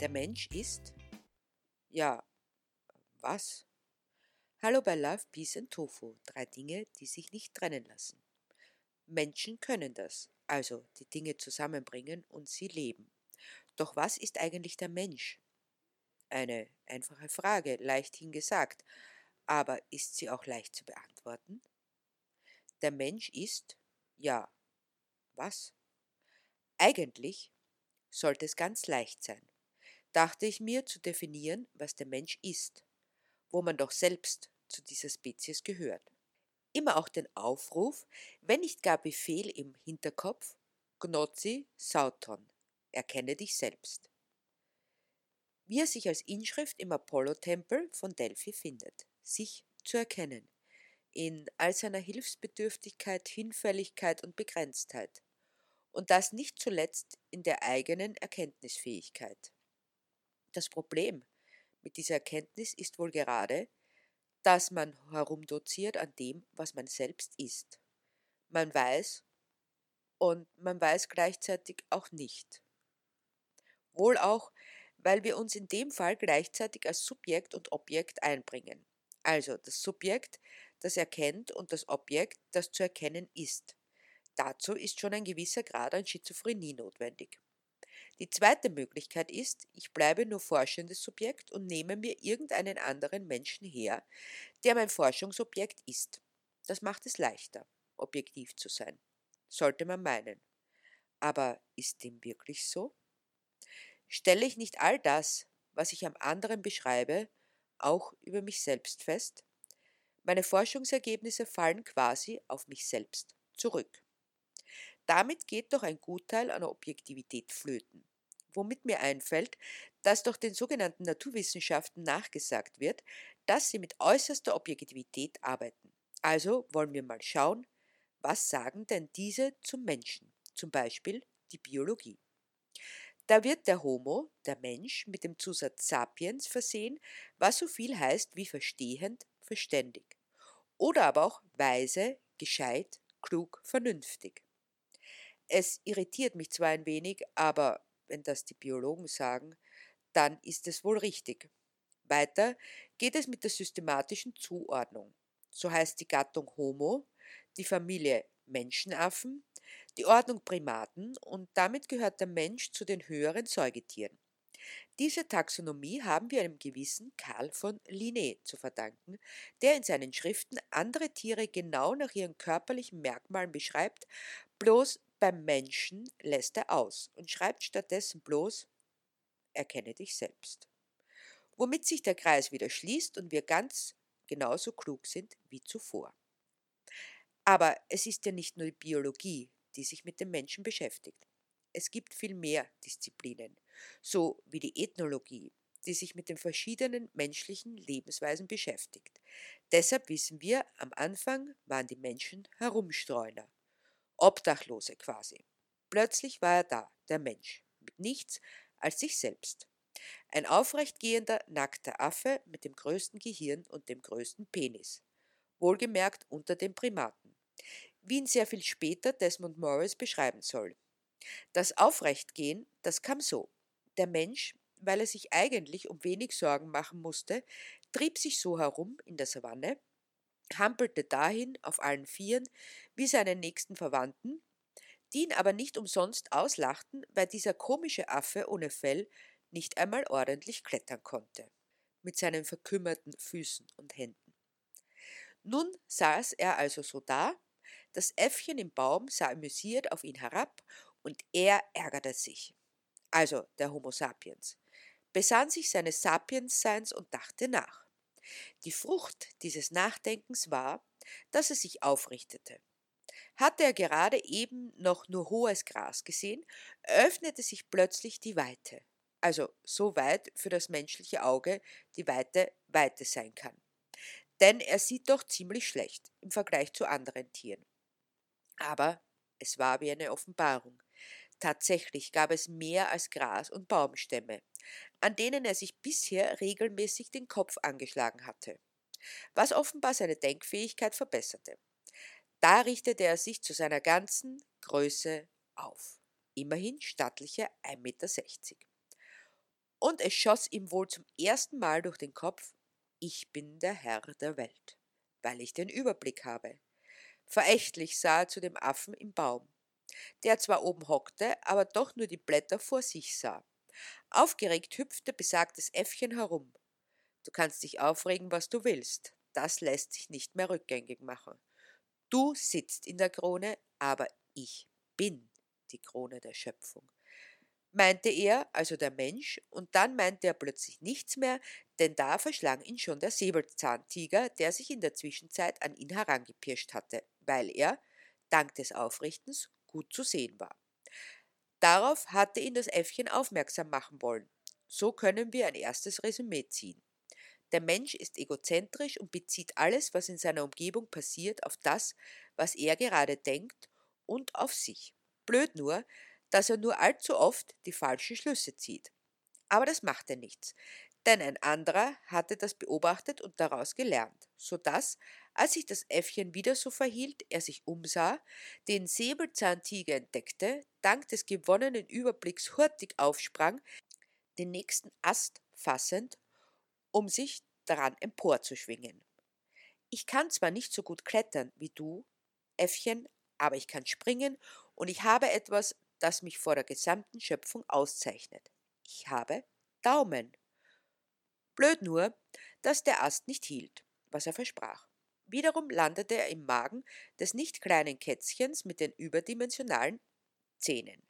Der Mensch ist? Ja, was? Hallo bei Love, Peace and Tofu. Drei Dinge, die sich nicht trennen lassen. Menschen können das, also die Dinge zusammenbringen und sie leben. Doch was ist eigentlich der Mensch? Eine einfache Frage, leicht hingesagt, aber ist sie auch leicht zu beantworten? Der Mensch ist? Ja. Was? Eigentlich sollte es ganz leicht sein dachte ich mir zu definieren, was der Mensch ist, wo man doch selbst zu dieser Spezies gehört. Immer auch den Aufruf, wenn nicht gar Befehl im Hinterkopf, Gnozi Sauton, erkenne dich selbst. Wie er sich als Inschrift im Apollo-Tempel von Delphi findet, sich zu erkennen, in all seiner Hilfsbedürftigkeit, Hinfälligkeit und Begrenztheit, und das nicht zuletzt in der eigenen Erkenntnisfähigkeit. Das Problem mit dieser Erkenntnis ist wohl gerade, dass man herumdoziert an dem, was man selbst ist. Man weiß und man weiß gleichzeitig auch nicht. Wohl auch, weil wir uns in dem Fall gleichzeitig als Subjekt und Objekt einbringen. Also das Subjekt, das erkennt und das Objekt, das zu erkennen ist. Dazu ist schon ein gewisser Grad an Schizophrenie notwendig. Die zweite Möglichkeit ist, ich bleibe nur forschendes Subjekt und nehme mir irgendeinen anderen Menschen her, der mein Forschungsobjekt ist. Das macht es leichter, objektiv zu sein, sollte man meinen. Aber ist dem wirklich so? Stelle ich nicht all das, was ich am anderen beschreibe, auch über mich selbst fest? Meine Forschungsergebnisse fallen quasi auf mich selbst zurück. Damit geht doch ein Gutteil an Objektivität flöten womit mir einfällt, dass durch den sogenannten Naturwissenschaften nachgesagt wird, dass sie mit äußerster Objektivität arbeiten. Also wollen wir mal schauen, was sagen denn diese zum Menschen, zum Beispiel die Biologie. Da wird der Homo, der Mensch, mit dem Zusatz sapiens versehen, was so viel heißt wie verstehend, verständig. Oder aber auch weise, gescheit, klug, vernünftig. Es irritiert mich zwar ein wenig, aber wenn das die Biologen sagen, dann ist es wohl richtig. Weiter geht es mit der systematischen Zuordnung. So heißt die Gattung Homo, die Familie Menschenaffen, die Ordnung Primaten und damit gehört der Mensch zu den höheren Säugetieren. Diese Taxonomie haben wir einem gewissen Karl von Linné zu verdanken, der in seinen Schriften andere Tiere genau nach ihren körperlichen Merkmalen beschreibt, bloß beim Menschen lässt er aus und schreibt stattdessen bloß Erkenne dich selbst. Womit sich der Kreis wieder schließt und wir ganz genauso klug sind wie zuvor. Aber es ist ja nicht nur die Biologie, die sich mit dem Menschen beschäftigt. Es gibt viel mehr Disziplinen, so wie die Ethnologie, die sich mit den verschiedenen menschlichen Lebensweisen beschäftigt. Deshalb wissen wir, am Anfang waren die Menschen Herumstreuner. Obdachlose quasi. Plötzlich war er da, der Mensch, mit nichts als sich selbst. Ein aufrechtgehender, nackter Affe mit dem größten Gehirn und dem größten Penis. Wohlgemerkt unter den Primaten. Wie ihn sehr viel später Desmond Morris beschreiben soll. Das Aufrechtgehen, das kam so. Der Mensch, weil er sich eigentlich um wenig Sorgen machen musste, trieb sich so herum in der Savanne, hampelte dahin auf allen Vieren wie seine nächsten Verwandten, die ihn aber nicht umsonst auslachten, weil dieser komische Affe ohne Fell nicht einmal ordentlich klettern konnte, mit seinen verkümmerten Füßen und Händen. Nun saß er also so da, das Äffchen im Baum sah amüsiert auf ihn herab und er ärgerte sich. Also der Homo sapiens, besann sich seines Sapiensseins und dachte nach. Die Frucht dieses Nachdenkens war, dass er sich aufrichtete. Hatte er gerade eben noch nur hohes Gras gesehen, öffnete sich plötzlich die Weite, also so weit für das menschliche Auge die Weite Weite sein kann. Denn er sieht doch ziemlich schlecht im Vergleich zu anderen Tieren. Aber es war wie eine Offenbarung. Tatsächlich gab es mehr als Gras und Baumstämme, an denen er sich bisher regelmäßig den Kopf angeschlagen hatte, was offenbar seine Denkfähigkeit verbesserte. Da richtete er sich zu seiner ganzen Größe auf, immerhin stattliche 1,60 Meter. und es schoss ihm wohl zum ersten Mal durch den Kopf, ich bin der Herr der Welt, weil ich den Überblick habe. Verächtlich sah er zu dem Affen im Baum, der zwar oben hockte, aber doch nur die Blätter vor sich sah. Aufgeregt hüpfte besagtes Äffchen herum. Du kannst dich aufregen, was du willst. Das lässt sich nicht mehr rückgängig machen. Du sitzt in der Krone, aber ich bin die Krone der Schöpfung meinte er, also der Mensch, und dann meinte er plötzlich nichts mehr, denn da verschlang ihn schon der Säbelzahntiger, der sich in der Zwischenzeit an ihn herangepirscht hatte, weil er, dank des Aufrichtens, gut zu sehen war. Darauf hatte ihn das Äffchen aufmerksam machen wollen. So können wir ein erstes Resümee ziehen. Der Mensch ist egozentrisch und bezieht alles, was in seiner Umgebung passiert, auf das, was er gerade denkt und auf sich. Blöd nur, dass er nur allzu oft die falschen Schlüsse zieht. Aber das machte nichts, denn ein anderer hatte das beobachtet und daraus gelernt, so dass, als sich das Äffchen wieder so verhielt, er sich umsah, den Säbelzahntiger entdeckte, dank des gewonnenen Überblicks hurtig aufsprang, den nächsten Ast fassend, um sich daran emporzuschwingen. Ich kann zwar nicht so gut klettern wie du, Äffchen, aber ich kann springen und ich habe etwas, das mich vor der gesamten Schöpfung auszeichnet. Ich habe Daumen. Blöd nur, dass der Ast nicht hielt, was er versprach. Wiederum landete er im Magen des nicht kleinen Kätzchens mit den überdimensionalen Zähnen.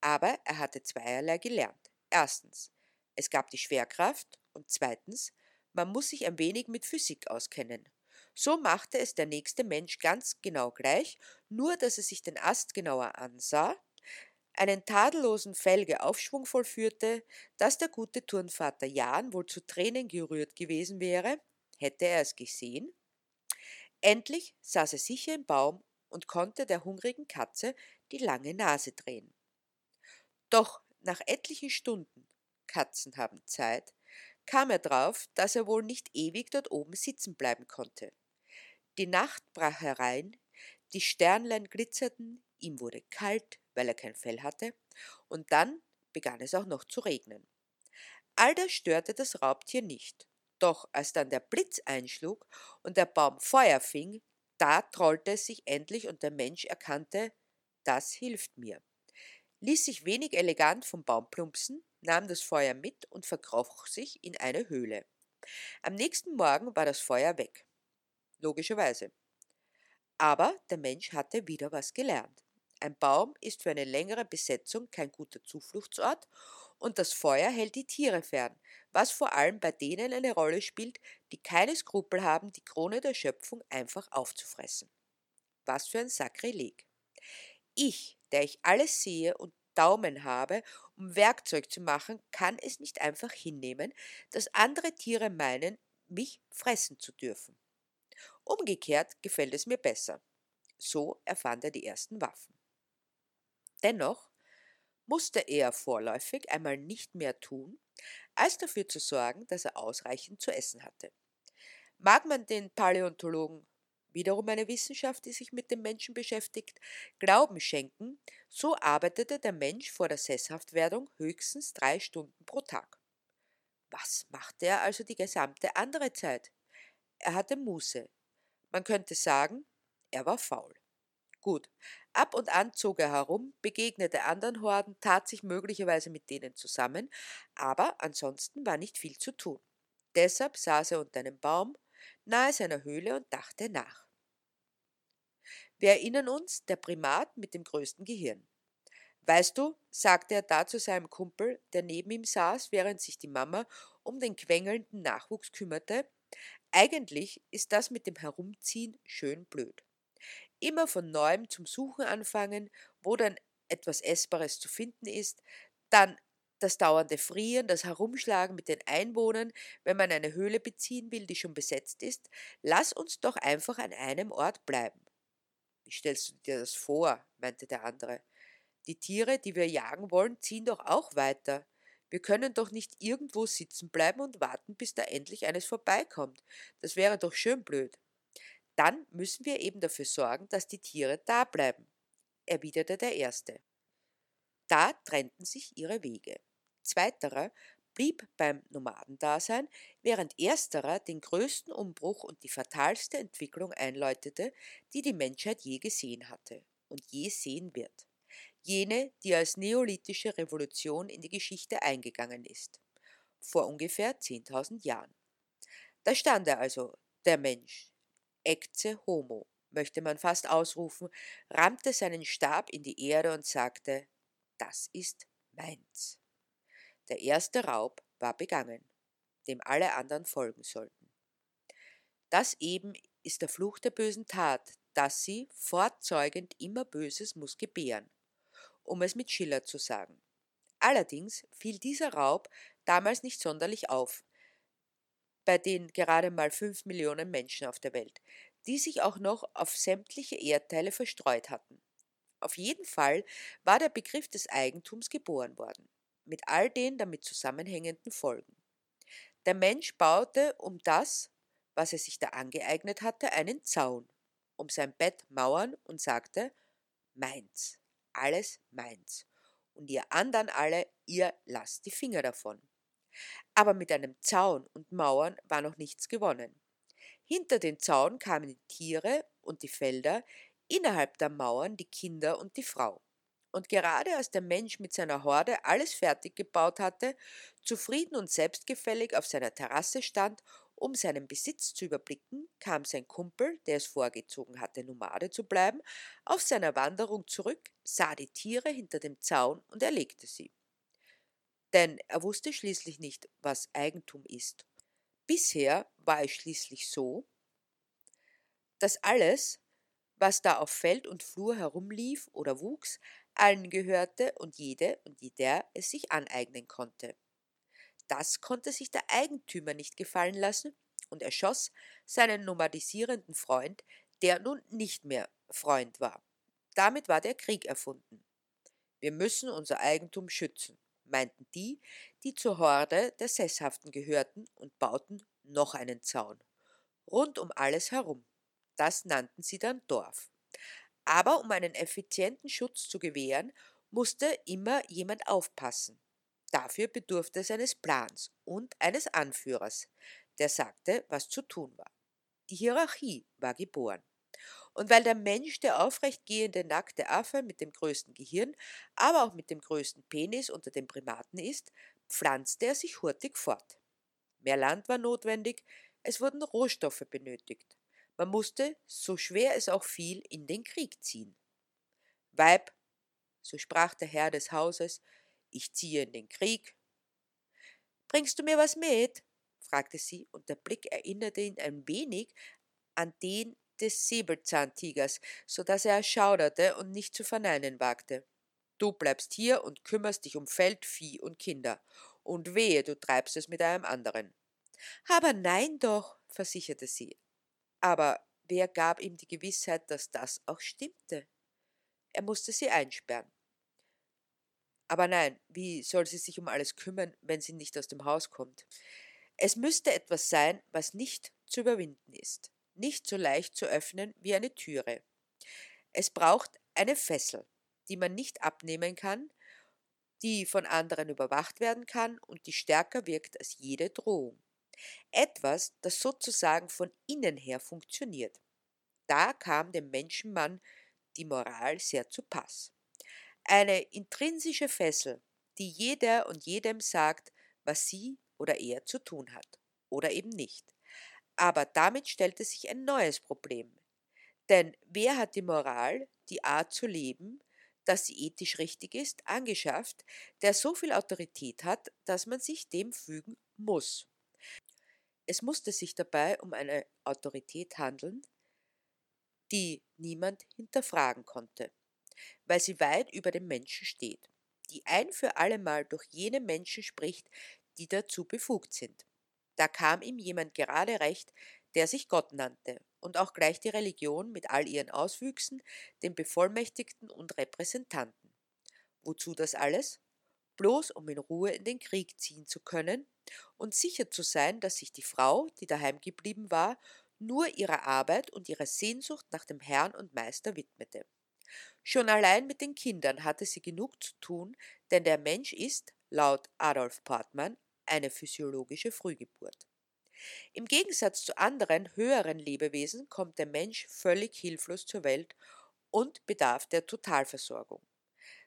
Aber er hatte zweierlei gelernt. Erstens, es gab die Schwerkraft und zweitens, man muss sich ein wenig mit Physik auskennen. So machte es der nächste Mensch ganz genau gleich, nur dass er sich den Ast genauer ansah einen tadellosen Felgeaufschwung vollführte, dass der gute Turnvater Jan wohl zu Tränen gerührt gewesen wäre, hätte er es gesehen. Endlich saß er sicher im Baum und konnte der hungrigen Katze die lange Nase drehen. Doch nach etlichen Stunden, Katzen haben Zeit, kam er drauf, dass er wohl nicht ewig dort oben sitzen bleiben konnte. Die Nacht brach herein, die Sternlein glitzerten, ihm wurde kalt, weil er kein Fell hatte, und dann begann es auch noch zu regnen. All das störte das Raubtier nicht. Doch als dann der Blitz einschlug und der Baum Feuer fing, da trollte es sich endlich und der Mensch erkannte, das hilft mir. Ließ sich wenig elegant vom Baum plumpsen, nahm das Feuer mit und verkroch sich in eine Höhle. Am nächsten Morgen war das Feuer weg. Logischerweise. Aber der Mensch hatte wieder was gelernt. Ein Baum ist für eine längere Besetzung kein guter Zufluchtsort und das Feuer hält die Tiere fern, was vor allem bei denen eine Rolle spielt, die keine Skrupel haben, die Krone der Schöpfung einfach aufzufressen. Was für ein Sakrileg. Ich, der ich alles sehe und Daumen habe, um Werkzeug zu machen, kann es nicht einfach hinnehmen, dass andere Tiere meinen, mich fressen zu dürfen. Umgekehrt gefällt es mir besser. So erfand er die ersten Waffen. Dennoch musste er vorläufig einmal nicht mehr tun, als dafür zu sorgen, dass er ausreichend zu essen hatte. Mag man den Paläontologen, wiederum eine Wissenschaft, die sich mit dem Menschen beschäftigt, Glauben schenken, so arbeitete der Mensch vor der Sesshaftwerdung höchstens drei Stunden pro Tag. Was machte er also die gesamte andere Zeit? Er hatte Muße. Man könnte sagen, er war faul. Gut, ab und an zog er herum, begegnete anderen Horden, tat sich möglicherweise mit denen zusammen, aber ansonsten war nicht viel zu tun. Deshalb saß er unter einem Baum nahe seiner Höhle und dachte nach. Wir erinnern uns, der Primat mit dem größten Gehirn. Weißt du, sagte er da zu seinem Kumpel, der neben ihm saß, während sich die Mama um den quengelnden Nachwuchs kümmerte, eigentlich ist das mit dem Herumziehen schön blöd. Immer von neuem zum Suchen anfangen, wo dann etwas Essbares zu finden ist, dann das dauernde Frieren, das Herumschlagen mit den Einwohnern, wenn man eine Höhle beziehen will, die schon besetzt ist, lass uns doch einfach an einem Ort bleiben. Wie stellst du dir das vor? meinte der andere. Die Tiere, die wir jagen wollen, ziehen doch auch weiter. Wir können doch nicht irgendwo sitzen bleiben und warten, bis da endlich eines vorbeikommt. Das wäre doch schön blöd dann müssen wir eben dafür sorgen, dass die Tiere da bleiben, erwiderte der Erste. Da trennten sich ihre Wege. Zweiterer blieb beim Nomadendasein, während ersterer den größten Umbruch und die fatalste Entwicklung einläutete, die die Menschheit je gesehen hatte und je sehen wird. Jene, die als neolithische Revolution in die Geschichte eingegangen ist. Vor ungefähr 10.000 Jahren. Da stand er also, der Mensch, ecce homo, möchte man fast ausrufen, rammte seinen Stab in die Erde und sagte, das ist meins. Der erste Raub war begangen, dem alle anderen folgen sollten. Das eben ist der Fluch der bösen Tat, dass sie, fortzeugend immer Böses muss gebären, um es mit Schiller zu sagen. Allerdings fiel dieser Raub damals nicht sonderlich auf, bei den gerade mal fünf Millionen Menschen auf der Welt, die sich auch noch auf sämtliche Erdteile verstreut hatten. Auf jeden Fall war der Begriff des Eigentums geboren worden mit all den damit zusammenhängenden Folgen. Der Mensch baute um das, was er sich da angeeignet hatte, einen Zaun, um sein Bett Mauern und sagte, meins, alles meins. Und ihr anderen alle, ihr lasst die Finger davon. Aber mit einem Zaun und Mauern war noch nichts gewonnen. Hinter den Zaun kamen die Tiere und die Felder, innerhalb der Mauern die Kinder und die Frau. Und gerade als der Mensch mit seiner Horde alles fertig gebaut hatte, zufrieden und selbstgefällig auf seiner Terrasse stand, um seinen Besitz zu überblicken, kam sein Kumpel, der es vorgezogen hatte, Nomade zu bleiben, auf seiner Wanderung zurück, sah die Tiere hinter dem Zaun und erlegte sie. Denn er wusste schließlich nicht, was Eigentum ist. Bisher war es schließlich so, dass alles, was da auf Feld und Flur herumlief oder wuchs, allen gehörte und jede und jeder es sich aneignen konnte. Das konnte sich der Eigentümer nicht gefallen lassen und erschoss seinen nomadisierenden Freund, der nun nicht mehr Freund war. Damit war der Krieg erfunden. Wir müssen unser Eigentum schützen, meinten die, die zur Horde der Sesshaften gehörten und bauten noch einen Zaun. Rund um alles herum. Das nannten sie dann Dorf. Aber um einen effizienten Schutz zu gewähren, musste immer jemand aufpassen. Dafür bedurfte es eines Plans und eines Anführers, der sagte, was zu tun war. Die Hierarchie war geboren. Und weil der Mensch der aufrechtgehende nackte Affe mit dem größten Gehirn, aber auch mit dem größten Penis unter den Primaten ist, pflanzte er sich hurtig fort. Mehr Land war notwendig, es wurden Rohstoffe benötigt. Man musste, so schwer es auch fiel, in den Krieg ziehen. Weib, so sprach der Herr des Hauses, ich ziehe in den Krieg. Bringst du mir was mit? fragte sie, und der Blick erinnerte ihn ein wenig an den des Säbelzahntigers, so dass er erschauderte und nicht zu verneinen wagte. Du bleibst hier und kümmerst dich um Feld, Vieh und Kinder, und wehe, du treibst es mit einem anderen. Aber nein doch, versicherte sie, aber wer gab ihm die Gewissheit, dass das auch stimmte? Er musste sie einsperren. Aber nein, wie soll sie sich um alles kümmern, wenn sie nicht aus dem Haus kommt? Es müsste etwas sein, was nicht zu überwinden ist, nicht so leicht zu öffnen wie eine Türe. Es braucht eine Fessel, die man nicht abnehmen kann, die von anderen überwacht werden kann und die stärker wirkt als jede Drohung. Etwas, das sozusagen von innen her funktioniert. Da kam dem Menschenmann die Moral sehr zu Pass. Eine intrinsische Fessel, die jeder und jedem sagt, was sie oder er zu tun hat, oder eben nicht. Aber damit stellte sich ein neues Problem. Denn wer hat die Moral, die Art zu leben, dass sie ethisch richtig ist, angeschafft, der so viel Autorität hat, dass man sich dem fügen muss? Es musste sich dabei um eine Autorität handeln, die niemand hinterfragen konnte, weil sie weit über dem Menschen steht, die ein für allemal durch jene Menschen spricht, die dazu befugt sind. Da kam ihm jemand gerade recht, der sich Gott nannte und auch gleich die Religion mit all ihren Auswüchsen, den Bevollmächtigten und Repräsentanten. Wozu das alles? Bloß um in Ruhe in den Krieg ziehen zu können und sicher zu sein, dass sich die Frau, die daheim geblieben war, nur ihrer Arbeit und ihrer Sehnsucht nach dem Herrn und Meister widmete. Schon allein mit den Kindern hatte sie genug zu tun, denn der Mensch ist, laut Adolf Portmann, eine physiologische Frühgeburt. Im Gegensatz zu anderen höheren Lebewesen kommt der Mensch völlig hilflos zur Welt und bedarf der Totalversorgung.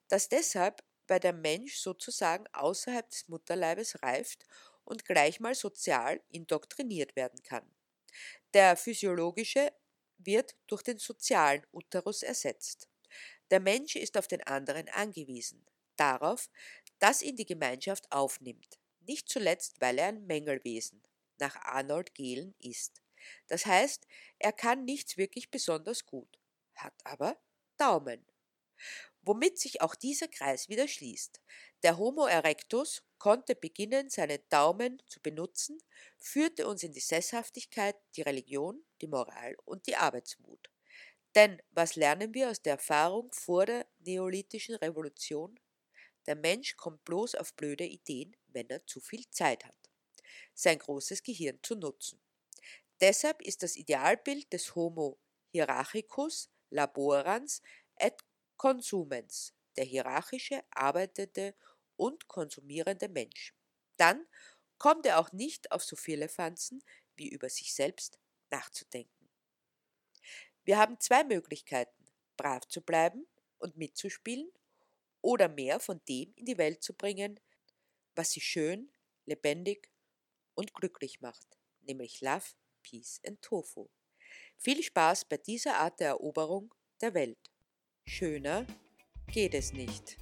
Dass deshalb bei der Mensch sozusagen außerhalb des Mutterleibes reift und gleich mal sozial indoktriniert werden kann. Der physiologische wird durch den sozialen Uterus ersetzt. Der Mensch ist auf den anderen angewiesen, darauf, dass ihn die Gemeinschaft aufnimmt, nicht zuletzt, weil er ein Mängelwesen, nach Arnold Gehlen ist. Das heißt, er kann nichts wirklich besonders gut, hat aber Daumen. Womit sich auch dieser Kreis wieder schließt. Der Homo erectus konnte beginnen, seine Daumen zu benutzen, führte uns in die Sesshaftigkeit, die Religion, die Moral und die Arbeitsmut. Denn was lernen wir aus der Erfahrung vor der neolithischen Revolution? Der Mensch kommt bloß auf blöde Ideen, wenn er zu viel Zeit hat sein großes Gehirn zu nutzen. Deshalb ist das Idealbild des Homo hierarchicus laborans et consumens, der hierarchische, arbeitende und konsumierende Mensch. Dann kommt er auch nicht auf so viele Pfanzen wie über sich selbst nachzudenken. Wir haben zwei Möglichkeiten, brav zu bleiben und mitzuspielen oder mehr von dem in die Welt zu bringen, was sie schön, lebendig und glücklich macht, nämlich Love, Peace and Tofu. Viel Spaß bei dieser Art der Eroberung der Welt. Schöner geht es nicht.